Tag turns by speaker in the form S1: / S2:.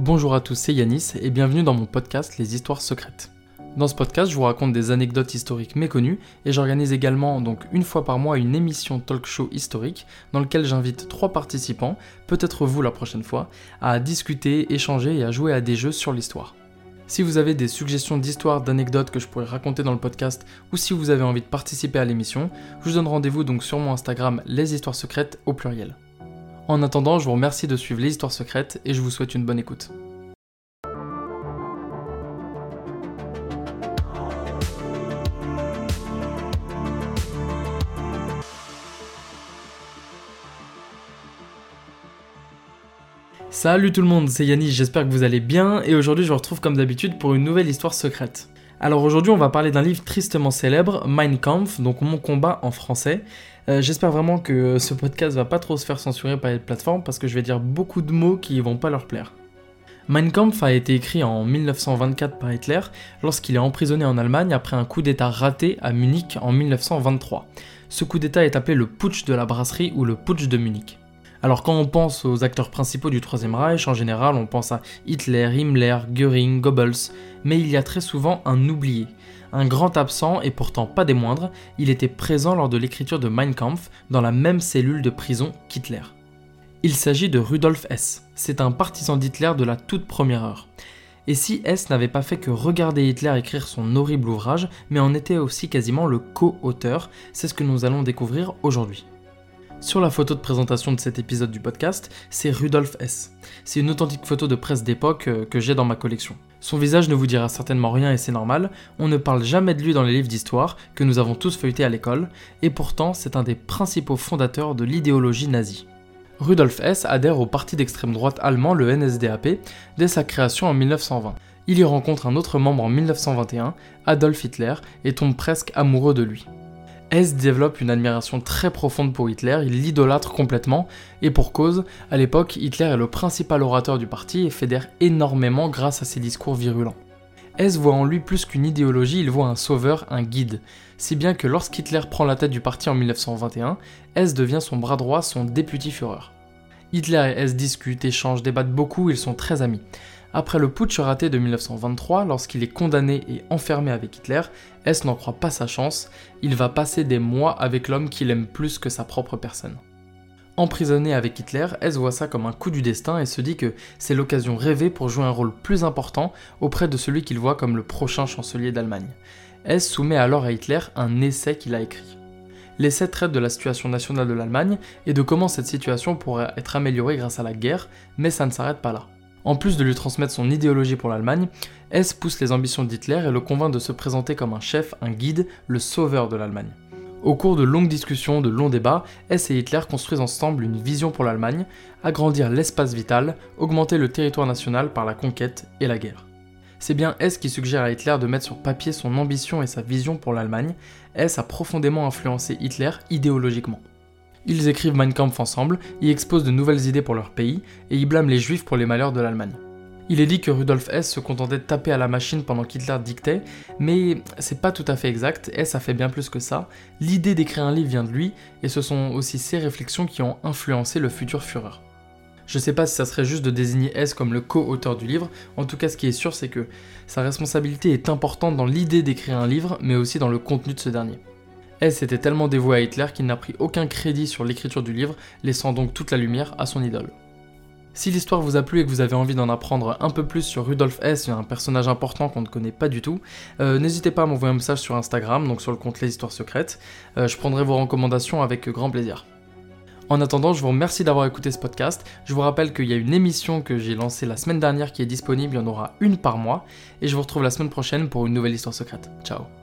S1: Bonjour à tous, c'est Yanis et bienvenue dans mon podcast Les Histoires Secrètes. Dans ce podcast, je vous raconte des anecdotes historiques méconnues et j'organise également donc une fois par mois une émission talk show historique dans laquelle j'invite trois participants, peut-être vous la prochaine fois, à discuter, échanger et à jouer à des jeux sur l'histoire. Si vous avez des suggestions d'histoires, d'anecdotes que je pourrais raconter dans le podcast ou si vous avez envie de participer à l'émission, je vous donne rendez-vous donc sur mon Instagram Les Histoires Secrètes au pluriel. En attendant, je vous remercie de suivre les histoires secrètes et je vous souhaite une bonne écoute. Salut tout le monde, c'est Yannis, j'espère que vous allez bien et aujourd'hui je vous retrouve comme d'habitude pour une nouvelle histoire secrète. Alors aujourd'hui on va parler d'un livre tristement célèbre, Mein Kampf, donc Mon combat en français. Euh, j'espère vraiment que ce podcast va pas trop se faire censurer par les plateformes parce que je vais dire beaucoup de mots qui vont pas leur plaire. Mein Kampf a été écrit en 1924 par Hitler lorsqu'il est emprisonné en Allemagne après un coup d'État raté à Munich en 1923. Ce coup d'État est appelé le putsch de la brasserie ou le putsch de Munich. Alors quand on pense aux acteurs principaux du Troisième Reich, en général on pense à Hitler, Himmler, Göring, Goebbels, mais il y a très souvent un oublié. Un grand absent et pourtant pas des moindres, il était présent lors de l'écriture de Mein Kampf dans la même cellule de prison qu'Hitler. Il s'agit de Rudolf Hess. C'est un partisan d'Hitler de la toute première heure. Et si Hess n'avait pas fait que regarder Hitler écrire son horrible ouvrage, mais en était aussi quasiment le co-auteur, c'est ce que nous allons découvrir aujourd'hui. Sur la photo de présentation de cet épisode du podcast, c'est Rudolf S. C'est une authentique photo de presse d'époque euh, que j'ai dans ma collection. Son visage ne vous dira certainement rien et c'est normal, on ne parle jamais de lui dans les livres d'histoire que nous avons tous feuilletés à l'école, et pourtant c'est un des principaux fondateurs de l'idéologie nazie. Rudolf S adhère au parti d'extrême droite allemand, le NSDAP, dès sa création en 1920. Il y rencontre un autre membre en 1921, Adolf Hitler, et tombe presque amoureux de lui. Hess développe une admiration très profonde pour Hitler, il l'idolâtre complètement, et pour cause, à l'époque, Hitler est le principal orateur du parti et fédère énormément grâce à ses discours virulents. Hess voit en lui plus qu'une idéologie, il voit un sauveur, un guide, si bien que lorsqu'Hitler prend la tête du parti en 1921, Hess devient son bras droit, son député Führer. Hitler et Hess discutent, échangent, débattent beaucoup, ils sont très amis. Après le putsch raté de 1923, lorsqu'il est condamné et enfermé avec Hitler, Hess n'en croit pas sa chance, il va passer des mois avec l'homme qu'il aime plus que sa propre personne. Emprisonné avec Hitler, Hess voit ça comme un coup du destin et se dit que c'est l'occasion rêvée pour jouer un rôle plus important auprès de celui qu'il voit comme le prochain chancelier d'Allemagne. Hess soumet alors à Hitler un essai qu'il a écrit. L'essai traite de la situation nationale de l'Allemagne et de comment cette situation pourrait être améliorée grâce à la guerre, mais ça ne s'arrête pas là. En plus de lui transmettre son idéologie pour l'Allemagne, Hess pousse les ambitions d'Hitler et le convainc de se présenter comme un chef, un guide, le sauveur de l'Allemagne. Au cours de longues discussions, de longs débats, Hess et Hitler construisent ensemble une vision pour l'Allemagne, agrandir l'espace vital, augmenter le territoire national par la conquête et la guerre. C'est bien Hess qui suggère à Hitler de mettre sur papier son ambition et sa vision pour l'Allemagne. Hess a profondément influencé Hitler idéologiquement. Ils écrivent Mein Kampf ensemble, y exposent de nouvelles idées pour leur pays, et y blâment les juifs pour les malheurs de l'Allemagne. Il est dit que Rudolf Hess se contentait de taper à la machine pendant qu'Hitler dictait, mais c'est pas tout à fait exact, Hess a fait bien plus que ça. L'idée d'écrire un livre vient de lui, et ce sont aussi ses réflexions qui ont influencé le futur Führer. Je sais pas si ça serait juste de désigner Hess comme le co-auteur du livre, en tout cas ce qui est sûr c'est que sa responsabilité est importante dans l'idée d'écrire un livre, mais aussi dans le contenu de ce dernier. S était tellement dévoué à Hitler qu'il n'a pris aucun crédit sur l'écriture du livre, laissant donc toute la lumière à son idole. Si l'histoire vous a plu et que vous avez envie d'en apprendre un peu plus sur Rudolf Hess, un personnage important qu'on ne connaît pas du tout, euh, n'hésitez pas à m'envoyer un message sur Instagram, donc sur le compte Les Histoires Secrètes. Euh, je prendrai vos recommandations avec grand plaisir. En attendant, je vous remercie d'avoir écouté ce podcast. Je vous rappelle qu'il y a une émission que j'ai lancée la semaine dernière qui est disponible, il y en aura une par mois, et je vous retrouve la semaine prochaine pour une nouvelle histoire secrète. Ciao